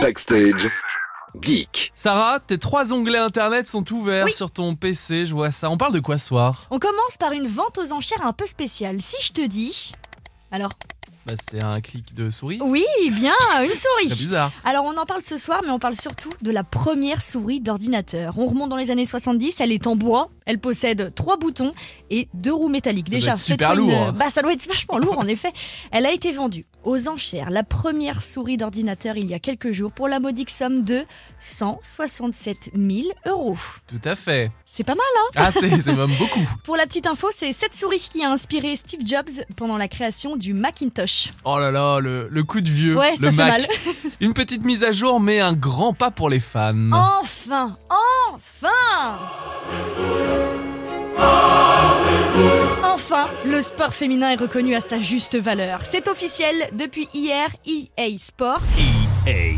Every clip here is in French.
Backstage. Geek. Sarah, tes trois onglets internet sont ouverts Oui. sur ton PC, je vois ça. On parle de quoi ce soir? On commence par une vente aux enchères un peu spéciale. Si je te dis. Alors bah, C'est un clic de souris. Oui, bien, une souris. bizarre. Alors on en parle ce soir, mais on parle surtout de la première souris d'ordinateur. On remonte dans les années 70, elle est en bois, elle possède trois boutons et deux roues métalliques. Ça doit Déjà, être super une- lourd, hein. Bah ça doit être vachement lourd en effet. Elle a été vendue aux enchères, la première souris d'ordinateur il y a quelques jours pour la modique somme de 167 000 euros. Tout à fait. C'est pas mal, hein Ah, c'est c'est même beaucoup. Pour la petite info, c'est cette souris qui a inspiré Steve Jobs pendant la création du Macintosh. Oh là là, le, le coup de vieux. Ouais, le ça fait mal. Une petite mise à jour, mais un grand pas pour les fans. Enfin Enfin Enfin, le sport féminin est reconnu à sa juste valeur. C'est officiel, depuis hier, EA Sport EA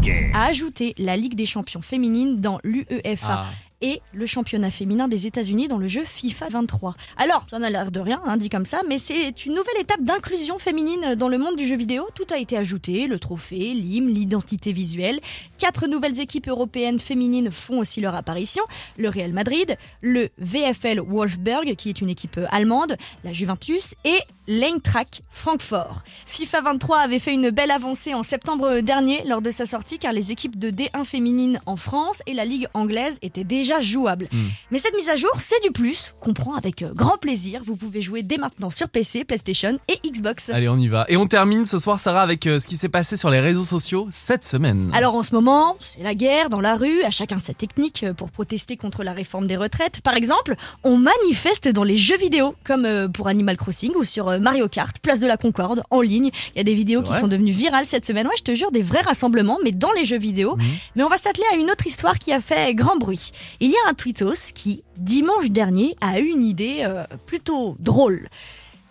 game. a ajouté la Ligue des champions féminines dans l'UEFA. Ah. Et le championnat féminin des États-Unis dans le jeu FIFA 23. Alors, ça n'a l'air de rien, hein, dit comme ça, mais c'est une nouvelle étape d'inclusion féminine dans le monde du jeu vidéo. Tout a été ajouté, le trophée, l'hymne, l'identité visuelle. Quatre nouvelles équipes européennes féminines font aussi leur apparition. Le Real Madrid, le VFL Wolfsburg, qui est une équipe allemande, la Juventus et l'Eintracht Francfort. FIFA 23 avait fait une belle avancée en septembre dernier lors de sa sortie car les équipes de D1 féminines en France et la Ligue anglaise étaient déjà jouables. Mais cette mise à jour, c'est du plus qu'on prend avec euh, grand plaisir. Vous pouvez jouer dès maintenant sur PC, PlayStation et Xbox. Allez, on y va. Et on termine ce soir, Sarah, avec euh, ce qui s'est passé sur les réseaux sociaux cette semaine. Alors en ce moment, c'est la guerre dans la rue, à chacun sa technique euh, pour protester contre la réforme des retraites. Par exemple, on manifeste dans les jeux vidéo, comme pour Animal Crossing ou sur Mario Kart, place de la Concorde, en ligne. Il y a des vidéos qui sont devenues virales cette semaine. Ouais, je te jure, des vrais rassemblements, mais dans les jeux vidéo. Mhm. Mais on va s'atteler à une autre histoire qui a fait grand bruit. Il y a un tweetos qui, dimanche dernier, a eu une idée euh, plutôt drôle.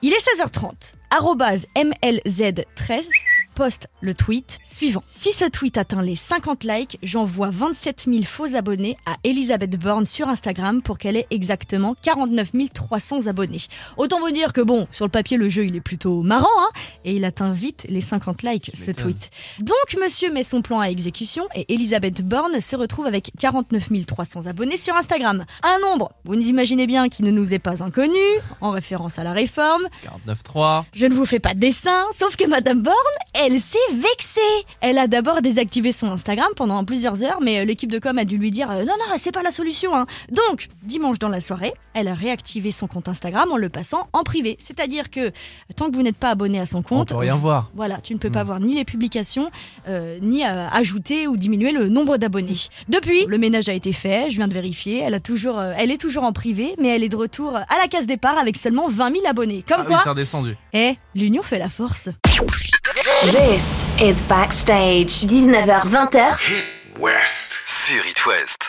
Il est 16h30. arrobase MLZ13 poste le tweet suivant. Si ce tweet atteint les 50 likes, j'envoie 27 000 faux abonnés à Elisabeth Borne sur Instagram pour qu'elle ait exactement 49 300 abonnés. Autant vous dire que bon, sur le papier, le jeu il est plutôt marrant, hein, et il atteint vite les 50 likes, ce tweet. Donc monsieur met son plan à exécution et Elisabeth Borne se retrouve avec 49 300 abonnés sur Instagram. Un nombre, vous imaginez bien, qui ne nous est pas inconnu, en référence à la réforme. 49.3. Je ne vous fais pas de dessin, sauf que Madame Borne, elle s'est vexée. Elle a d'abord désactivé son Instagram pendant plusieurs heures, mais euh, l'équipe de com a dû lui dire euh, non non c'est pas la solution. hein. Donc dimanche dans la soirée, elle a réactivé son compte Instagram en le passant en privé. C'est-à-dire que tant que vous n'êtes pas abonné à son On compte, peut rien voir. voilà, tu ne peux pas voir ni les publications, euh, ni euh, ajouter ou diminuer le nombre d'abonnés. Depuis, le ménage a été fait, je viens de vérifier, elle, a toujours, elle est toujours en privé, mais elle est de retour à la case départ avec seulement 20 000 abonnés. Comme Ah oui, quoi, c'est redescendu. eh, l'union fait la force. This is Backstage. 19h20h. West. Sur It West.